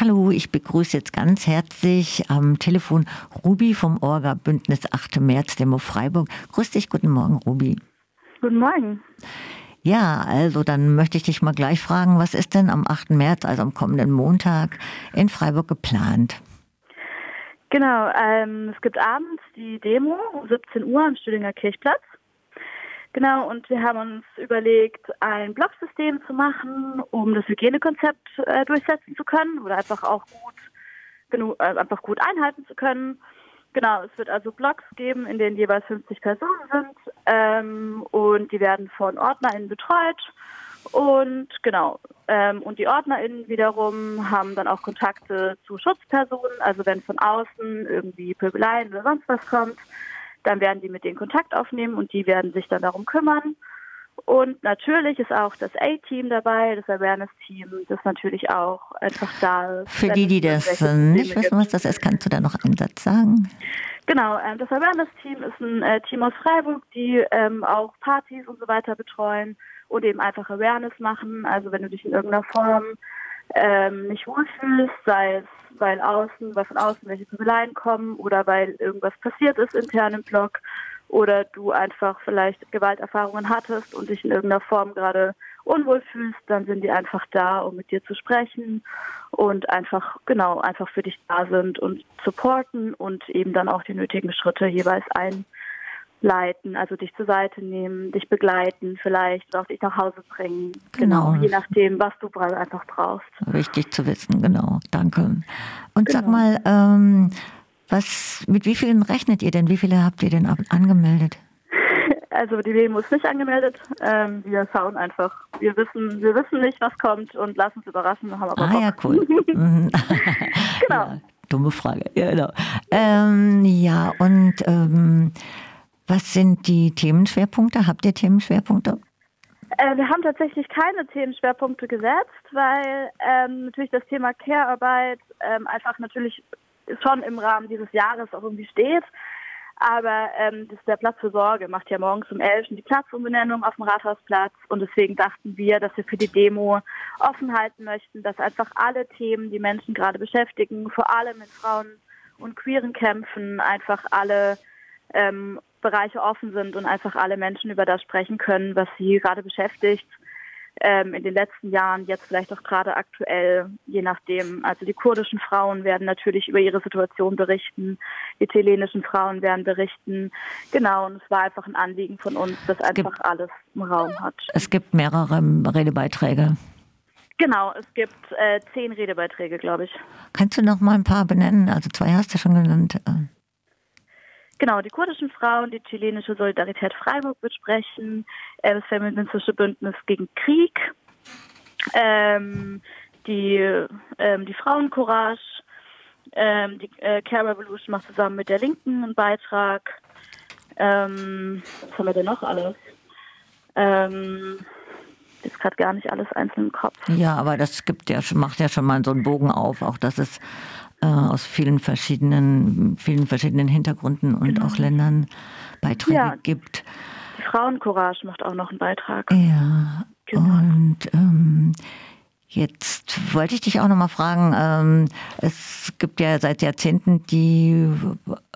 Hallo, ich begrüße jetzt ganz herzlich am Telefon Ruby vom Orga Bündnis 8. März Demo Freiburg. Grüß dich, guten Morgen, Ruby. Guten Morgen. Ja, also dann möchte ich dich mal gleich fragen, was ist denn am 8. März, also am kommenden Montag, in Freiburg geplant? Genau, ähm, es gibt abends die Demo um 17 Uhr am Stüdinger Kirchplatz. Genau, und wir haben uns überlegt, ein Blocksystem zu machen, um das Hygienekonzept äh, durchsetzen zu können oder einfach auch gut genug, äh, einfach gut einhalten zu können. Genau, es wird also Blogs geben, in denen jeweils 50 Personen sind ähm, und die werden von OrdnerInnen betreut. Und genau, ähm, und die OrdnerInnen wiederum haben dann auch Kontakte zu Schutzpersonen, also wenn von außen irgendwie Pöbeleien oder sonst was kommt, dann werden die mit denen Kontakt aufnehmen und die werden sich dann darum kümmern. Und natürlich ist auch das A-Team dabei, das Awareness-Team, das natürlich auch einfach da ist. Für die, die das nicht wissen, was das ist, kannst du da noch einen Satz sagen? Genau, ähm, das Awareness-Team ist ein äh, Team aus Freiburg, die ähm, auch Partys und so weiter betreuen und eben einfach Awareness machen. Also wenn du dich in irgendeiner Form ähm, nicht wohlfühlst, sei es weil außen, weil von außen welche Pöbeleien kommen oder weil irgendwas passiert ist intern im Blog oder du einfach vielleicht Gewalterfahrungen hattest und dich in irgendeiner Form gerade unwohl fühlst, dann sind die einfach da, um mit dir zu sprechen und einfach, genau, einfach für dich da sind und supporten und eben dann auch die nötigen Schritte jeweils einleiten, also dich zur Seite nehmen, dich begleiten vielleicht oder auch dich nach Hause bringen. Genau, genau je nachdem, was du einfach brauchst. Wichtig zu wissen, genau. Danke. Und genau. sag mal, ähm, was, mit wie vielen rechnet ihr denn? Wie viele habt ihr denn angemeldet? Also die Demo ist nicht angemeldet. Ähm, wir schauen einfach. Wir wissen, wir wissen nicht, was kommt und lassen uns überraschen. Haben aber ah Bock. ja, cool. Mhm. genau. Ja, dumme Frage. Ja, genau. Ähm, ja und ähm, was sind die Themenschwerpunkte? Habt ihr Themenschwerpunkte? Äh, wir haben tatsächlich keine Themenschwerpunkte gesetzt, weil ähm, natürlich das Thema Care-Arbeit ähm, einfach natürlich schon im Rahmen dieses Jahres auch irgendwie steht. Aber ähm, das der Platz für Sorge macht ja morgens um 11 die Platzumbenennung auf dem Rathausplatz. Und deswegen dachten wir, dass wir für die Demo offen halten möchten, dass einfach alle Themen, die Menschen gerade beschäftigen, vor allem in Frauen- und queeren Kämpfen, einfach alle ähm, Bereiche offen sind und einfach alle Menschen über das sprechen können, was sie gerade beschäftigt ähm, in den letzten Jahren, jetzt vielleicht auch gerade aktuell, je nachdem. Also die kurdischen Frauen werden natürlich über ihre Situation berichten, die chilenischen Frauen werden berichten. Genau, und es war einfach ein Anliegen von uns, dass es einfach gibt, alles im Raum hat. Es gibt mehrere Redebeiträge. Genau, es gibt äh, zehn Redebeiträge, glaube ich. Kannst du noch mal ein paar benennen? Also zwei hast du schon genannt. Genau, die kurdischen Frauen, die chilenische Solidarität Freiburg wird sprechen, äh, das feministische Bündnis gegen Krieg, ähm, die, ähm, die Frauencourage, ähm, die äh, Care Revolution macht zusammen mit der Linken einen Beitrag. Ähm, was haben wir denn noch alles? Ähm, ist gerade gar nicht alles einzeln im Kopf. Ja, aber das gibt ja, macht ja schon mal so einen Bogen auf, auch dass es aus vielen verschiedenen, vielen verschiedenen Hintergründen und genau. auch Ländern Beiträge ja. gibt. Die Frauencourage macht auch noch einen Beitrag. Ja. Genau. Und ähm, Jetzt wollte ich dich auch noch mal fragen, ähm, es gibt ja seit Jahrzehnten die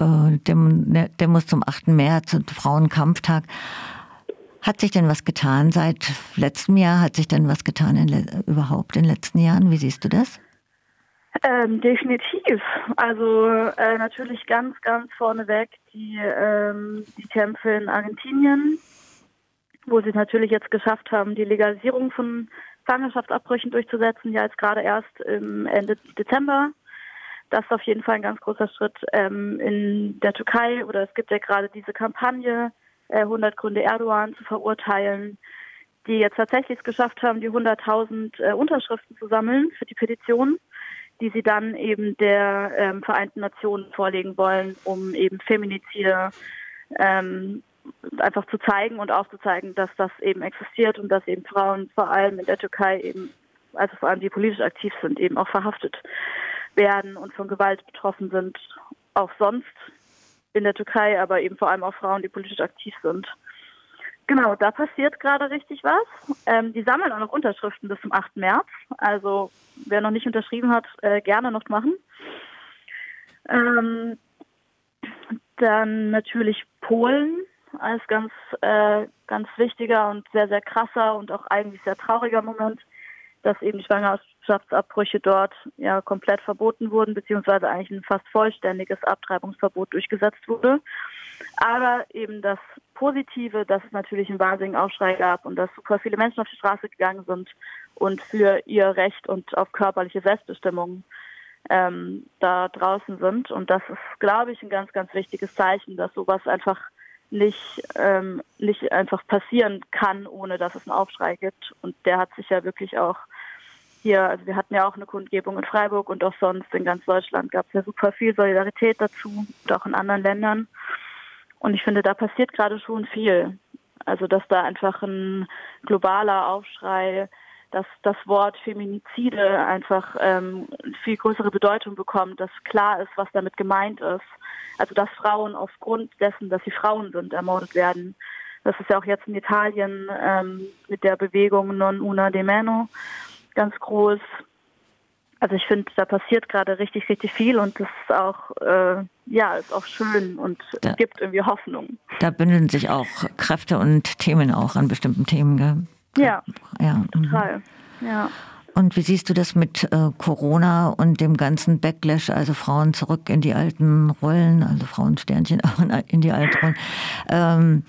äh, ne, Demos zum 8. März und Frauenkampftag. Hat sich denn was getan seit letztem Jahr? Hat sich denn was getan in, überhaupt in den letzten Jahren? Wie siehst du das? Ähm, definitiv. Also äh, natürlich ganz, ganz vorneweg die, ähm, die Kämpfe in Argentinien, wo sie natürlich jetzt geschafft haben, die Legalisierung von Schwangerschaftsabbrüchen durchzusetzen, ja jetzt gerade erst im Ende Dezember. Das ist auf jeden Fall ein ganz großer Schritt ähm, in der Türkei oder es gibt ja gerade diese Kampagne, äh, 100 Gründe Erdogan zu verurteilen, die jetzt tatsächlich es geschafft haben, die 100.000 äh, Unterschriften zu sammeln für die Petition die sie dann eben der ähm, Vereinten Nationen vorlegen wollen, um eben Feminizide ähm, einfach zu zeigen und aufzuzeigen, dass das eben existiert und dass eben Frauen vor allem in der Türkei eben, also vor allem die politisch aktiv sind, eben auch verhaftet werden und von Gewalt betroffen sind, auch sonst in der Türkei, aber eben vor allem auch Frauen, die politisch aktiv sind. Genau, da passiert gerade richtig was. Ähm, die sammeln auch noch Unterschriften bis zum 8. März. Also wer noch nicht unterschrieben hat, äh, gerne noch machen. Ähm, dann natürlich Polen als ganz, äh, ganz wichtiger und sehr, sehr krasser und auch eigentlich sehr trauriger Moment, dass eben Schwangerschaftsabbrüche dort ja komplett verboten wurden, beziehungsweise eigentlich ein fast vollständiges Abtreibungsverbot durchgesetzt wurde. Aber eben das Positive, dass es natürlich einen wahnsinnigen Aufschrei gab und dass super viele Menschen auf die Straße gegangen sind und für ihr Recht und auf körperliche Selbstbestimmung ähm, da draußen sind. Und das ist, glaube ich, ein ganz, ganz wichtiges Zeichen, dass sowas einfach nicht, ähm, nicht einfach passieren kann, ohne dass es einen Aufschrei gibt. Und der hat sich ja wirklich auch hier, also wir hatten ja auch eine Kundgebung in Freiburg und auch sonst in ganz Deutschland gab es ja super viel Solidarität dazu und auch in anderen Ländern. Und ich finde, da passiert gerade schon viel. Also, dass da einfach ein globaler Aufschrei, dass das Wort Feminizide einfach ähm, viel größere Bedeutung bekommt, dass klar ist, was damit gemeint ist. Also, dass Frauen aufgrund dessen, dass sie Frauen sind, ermordet werden. Das ist ja auch jetzt in Italien ähm, mit der Bewegung Non Una de Meno ganz groß. Also ich finde, da passiert gerade richtig, richtig viel und das ist auch, äh, ja, ist auch schön und da, gibt irgendwie Hoffnung. Da bündeln sich auch Kräfte und Themen auch an bestimmten Themen, gell? Ja, ja. Mhm. total, ja. Und wie siehst du das mit äh, Corona und dem ganzen Backlash, also Frauen zurück in die alten Rollen, also Frauensternchen auch in, in die alten Rollen? Ähm,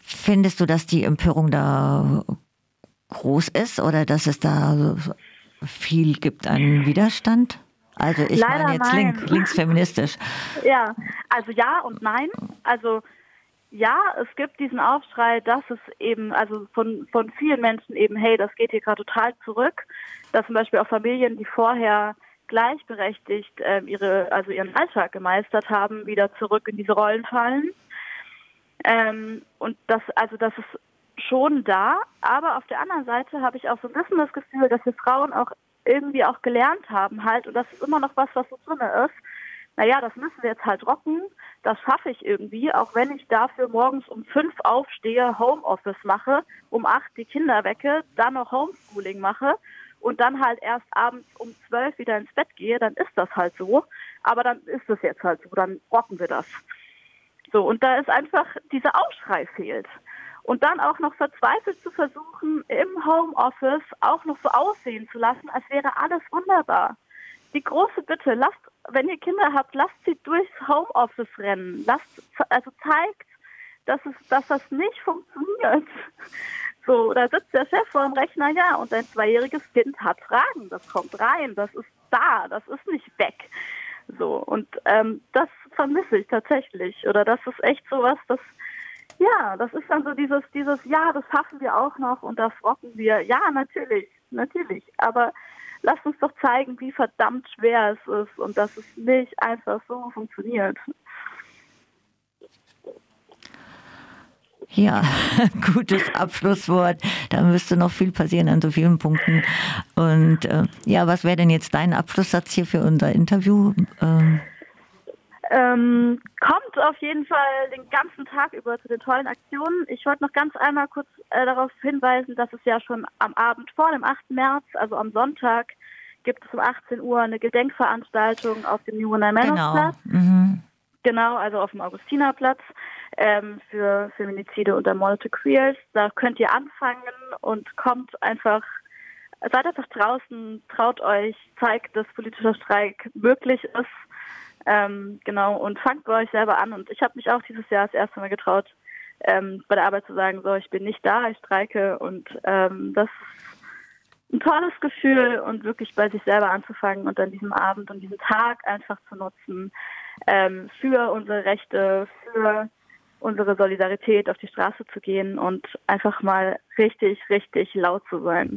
findest du, dass die Empörung da groß ist oder dass es da viel gibt an Widerstand? Also ich Leider meine jetzt link, linksfeministisch. Ja, also ja und nein. Also ja, es gibt diesen Aufschrei, dass es eben, also von, von vielen Menschen eben, hey, das geht hier gerade total zurück. Dass zum Beispiel auch Familien, die vorher gleichberechtigt äh, ihre, also ihren Alltag gemeistert haben, wieder zurück in diese Rollen fallen. Ähm, und das, also das ist schon da, aber auf der anderen Seite habe ich auch so ein bisschen das Gefühl, dass wir Frauen auch irgendwie auch gelernt haben halt und das ist immer noch was, was so drin ist. Naja, das müssen wir jetzt halt rocken, das schaffe ich irgendwie, auch wenn ich dafür morgens um fünf aufstehe, Homeoffice mache, um acht die Kinder wecke, dann noch Homeschooling mache und dann halt erst abends um zwölf wieder ins Bett gehe, dann ist das halt so. Aber dann ist es jetzt halt so, dann rocken wir das. So, und da ist einfach dieser Aufschrei fehlt und dann auch noch verzweifelt zu versuchen, im Homeoffice auch noch so aussehen zu lassen, als wäre alles wunderbar. Die große Bitte, lasst, wenn ihr Kinder habt, lasst sie durchs Homeoffice rennen. Lasst, also zeigt, dass es, dass das nicht funktioniert. So, da sitzt der Chef vor dem Rechner, ja, und ein zweijähriges Kind hat Fragen. Das kommt rein, das ist da, das ist nicht weg. So, und ähm, das vermisse ich tatsächlich. Oder das ist echt so was, das ja, das ist dann so dieses, dieses, ja, das schaffen wir auch noch und das rocken wir. Ja, natürlich, natürlich. Aber lasst uns doch zeigen, wie verdammt schwer es ist und dass es nicht einfach so funktioniert. Ja, gutes Abschlusswort. Da müsste noch viel passieren an so vielen Punkten. Und äh, ja, was wäre denn jetzt dein Abschlusssatz hier für unser Interview? Ähm ähm, kommt auf jeden Fall den ganzen Tag über zu den tollen Aktionen. Ich wollte noch ganz einmal kurz äh, darauf hinweisen, dass es ja schon am Abend vor dem 8. März, also am Sonntag, gibt es um 18 Uhr eine Gedenkveranstaltung auf dem New Männerplatz. Genau. Mhm. genau, also auf dem Augustinerplatz ähm, für Feminizide und ermordete Queers. Da könnt ihr anfangen und kommt einfach seid einfach draußen, traut euch, zeigt, dass politischer Streik möglich ist ähm, genau, und fangt bei euch selber an. Und ich habe mich auch dieses Jahr das erste Mal getraut, ähm, bei der Arbeit zu sagen, so, ich bin nicht da, ich streike. Und ähm, das ist ein tolles Gefühl und wirklich bei sich selber anzufangen und an diesem Abend und diesen Tag einfach zu nutzen ähm, für unsere Rechte, für unsere Solidarität auf die Straße zu gehen und einfach mal richtig, richtig laut zu sein.